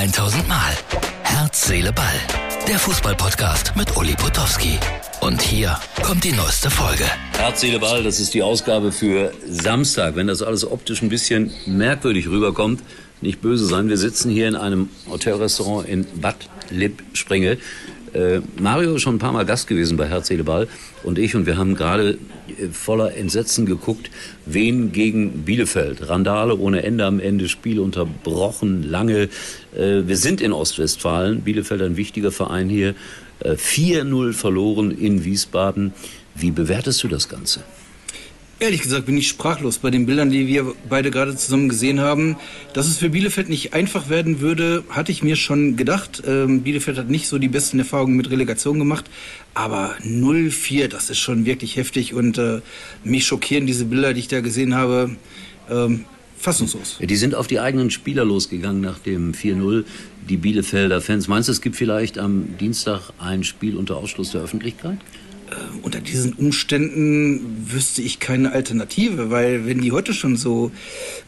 1000 Mal. Herz, Seele, Ball. Der Fußballpodcast mit Uli Potowski. Und hier kommt die neueste Folge. Herz, Seele, Ball, das ist die Ausgabe für Samstag. Wenn das alles optisch ein bisschen merkwürdig rüberkommt, nicht böse sein. Wir sitzen hier in einem Hotelrestaurant in Bad Lippspringe. Äh, Mario ist schon ein paar Mal Gast gewesen bei Herz, Seele, Ball und ich und wir haben gerade äh, voller Entsetzen geguckt, wen gegen Bielefeld. Randale ohne Ende am Ende, Spiel unterbrochen, lange. Äh, wir sind in Ostwestfalen, Bielefeld ein wichtiger Verein hier. Äh, 4-0 verloren in Wiesbaden. Wie bewertest du das Ganze? Ehrlich gesagt bin ich sprachlos bei den Bildern, die wir beide gerade zusammen gesehen haben. Dass es für Bielefeld nicht einfach werden würde, hatte ich mir schon gedacht. Ähm, Bielefeld hat nicht so die besten Erfahrungen mit Relegation gemacht. Aber 0-4, das ist schon wirklich heftig. Und äh, mich schockieren diese Bilder, die ich da gesehen habe. Ähm, fassungslos. Die sind auf die eigenen Spieler losgegangen nach dem 4-0, die Bielefelder Fans. Meinst du, es gibt vielleicht am Dienstag ein Spiel unter Ausschluss der Öffentlichkeit? Äh, unter diesen Umständen wüsste ich keine Alternative, weil wenn die heute schon so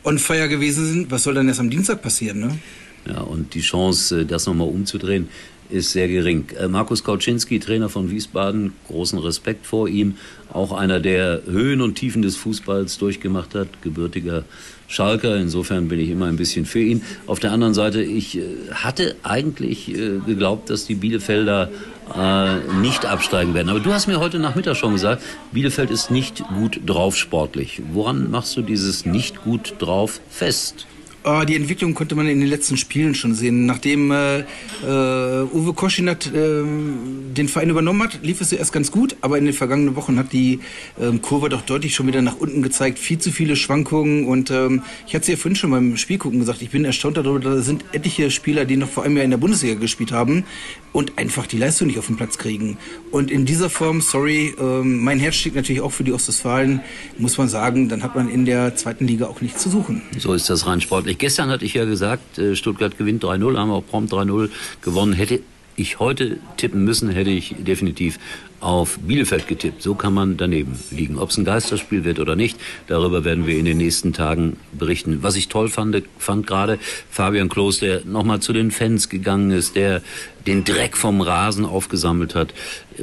on fire gewesen sind, was soll dann erst am Dienstag passieren, ne? Ja, und die Chance, das nochmal umzudrehen, ist sehr gering. Äh, Markus Kauczynski, Trainer von Wiesbaden, großen Respekt vor ihm. Auch einer, der Höhen und Tiefen des Fußballs durchgemacht hat, gebürtiger Schalker. Insofern bin ich immer ein bisschen für ihn. Auf der anderen Seite, ich äh, hatte eigentlich geglaubt, dass die Bielefelder äh, nicht absteigen werden. Aber du hast mir heute Nachmittag schon gesagt, Bielefeld ist nicht gut drauf sportlich. Woran machst du dieses nicht gut drauf fest? Oh, die Entwicklung konnte man in den letzten Spielen schon sehen. Nachdem äh, äh, Uwe Koschinat äh, den Verein übernommen hat, lief es erst ganz gut, aber in den vergangenen Wochen hat die ähm, Kurve doch deutlich schon wieder nach unten gezeigt. Viel zu viele Schwankungen und ähm, ich hatte es ja vorhin schon beim Spielgucken gesagt, ich bin erstaunt darüber, da sind etliche Spieler, die noch vor einem Jahr in der Bundesliga gespielt haben und einfach die Leistung nicht auf den Platz kriegen. Und in dieser Form, sorry, ähm, mein Herz steht natürlich auch für die Ostwestfalen, muss man sagen, dann hat man in der zweiten Liga auch nichts zu suchen. So ist das rein sportlich sportlich. Gestern hatte ich ja gesagt, äh, Stuttgart gewinnt 3-0, haben auch prompt 3-0 gewonnen. Hätte ich heute tippen müssen, hätte ich definitiv auf Bielefeld getippt. So kann man daneben liegen. Ob es ein Geisterspiel wird oder nicht, darüber werden wir in den nächsten Tagen berichten. Was ich toll fand, fand gerade Fabian Klos, der nochmal zu den Fans gegangen ist, der den Dreck vom Rasen aufgesammelt hat.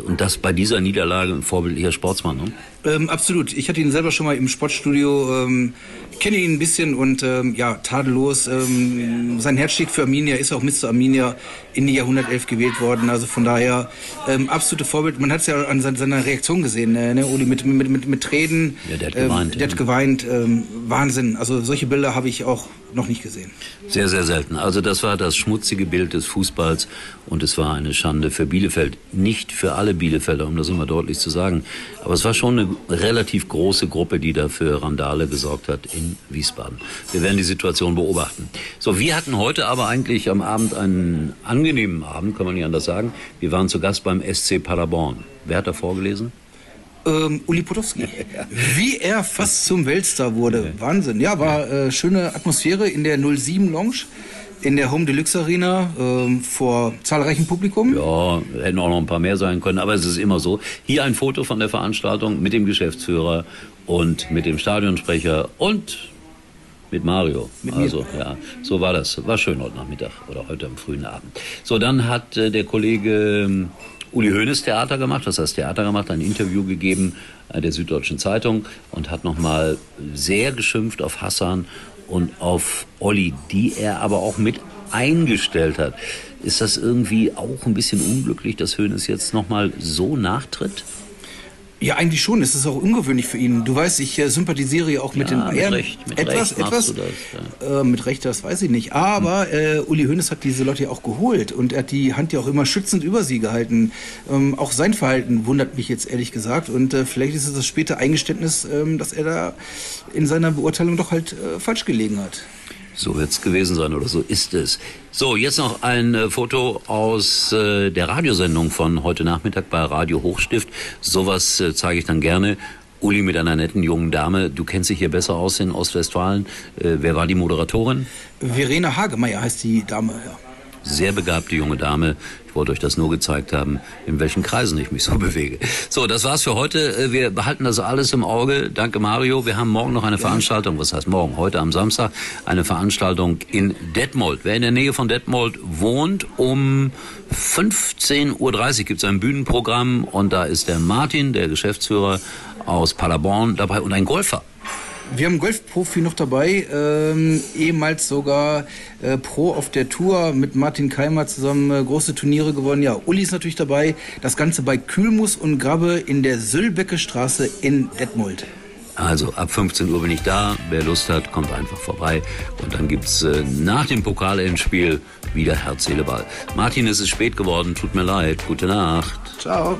Und das bei dieser Niederlage ein vorbildlicher Sportsmann. Ne? Ähm, absolut. Ich hatte ihn selber schon mal im Sportstudio, ähm, kenne ihn ein bisschen und ähm, ja, tadellos. Ähm, sein Herz schlägt für Arminia, ist auch Mr. Arminia in die Jahrhundertelf gewählt worden. Also von daher ähm, absolute Vorbild. Man hat es ja an seiner Reaktion gesehen, äh, ne, Uli, mit, mit, mit, mit Tränen. Ja, der hat geweint. Ähm, der hat geweint. Ähm, Wahnsinn. Also solche Bilder habe ich auch noch nicht gesehen. Sehr, sehr selten. Also das war das schmutzige Bild des Fußballs und es war eine Schande für Bielefeld. Nicht für alle Bielefelder, um das immer deutlich zu sagen. Aber es war schon eine relativ große Gruppe, die da für Randale gesorgt hat in Wiesbaden. Wir werden die Situation beobachten. So, wir hatten heute aber eigentlich am Abend einen angenehmen Abend, kann man nicht anders sagen. Wir waren zu Gast beim SC Paderborn. Wer hat da vorgelesen? ähm, Uli Potowski. Wie er fast zum Weltstar wurde. Wahnsinn. Ja, war äh, schöne Atmosphäre in der 07 Lounge. In der Home Deluxe Arena ähm, vor zahlreichem Publikum. Ja, hätten auch noch ein paar mehr sein können, aber es ist immer so. Hier ein Foto von der Veranstaltung mit dem Geschäftsführer und mit dem Stadionsprecher und mit Mario. Mit also ja, so war das. War schön heute Nachmittag oder heute am frühen Abend. So, dann hat äh, der Kollege ähm, Uli Hoeneß Theater gemacht, das heißt Theater gemacht, ein Interview gegeben äh, der Süddeutschen Zeitung und hat nochmal sehr geschimpft auf Hassan und auf Olli, die er aber auch mit eingestellt hat. Ist das irgendwie auch ein bisschen unglücklich, dass Hoeneß jetzt nochmal so nachtritt? Ja, eigentlich schon. Es ist auch ungewöhnlich für ihn. Du weißt, ich äh, sympathisiere ja auch mit Ja, den mit Bayern. Recht, mit etwas, Recht etwas. das, äh, mit Recht, das weiß ich nicht. Aber äh, Uli Hoeneß hat diese Leute ja auch geholt und er hat die Hand ja auch immer schützend über sie gehalten. Ähm, auch sein Verhalten wundert mich jetzt ehrlich gesagt. Und äh, vielleicht ist es das späte Eingeständnis, ähm, dass er da in seiner Beurteilung doch halt äh, falsch gelegen hat. So wird es gewesen sein oder so ist es. So, jetzt noch ein äh, Foto aus äh, der Radiosendung von heute Nachmittag bei Radio Hochstift. Sowas äh, zeige ich dann gerne. Uli mit einer netten jungen Dame. Du kennst dich hier besser aus in Ostwestfalen. Äh, wer war die Moderatorin? Verena Hagemeyer heißt die Dame, ja. Sehr begabte junge Dame. Ich wollte euch das nur gezeigt haben, in welchen Kreisen ich mich so bewege. So, das war's für heute. Äh, wir behalten das alles im Auge. Danke Mario. Wir haben morgen noch eine Veranstaltung. Was heißt morgen? Heute am Samstag eine Veranstaltung in Detmold. Wer in der Nähe von Detmold wohnt, um 15.30 Uhr gibt es ein Bühnenprogramm und da ist der Martin, der Geschäftsführer aus Paderborn dabei und ein Golfer. Wir haben einen Golfprofi noch dabei, ähm, ehemals sogar äh, Pro auf der Tour mit Martin Keimer zusammen äh, große Turniere gewonnen. Ja, Uli ist natürlich dabei. Das Ganze bei Kühlmus und Grabbe in der Sülbecke Straße in Detmold. Also ab 15 Uhr bin ich da. Wer Lust hat, kommt einfach vorbei. Und dann gibt's äh, nach dem Pokalendspiel wieder Herz, Seele, Ball. Martin, es ist spät geworden. Tut mir leid. Gute Nacht. Ciao.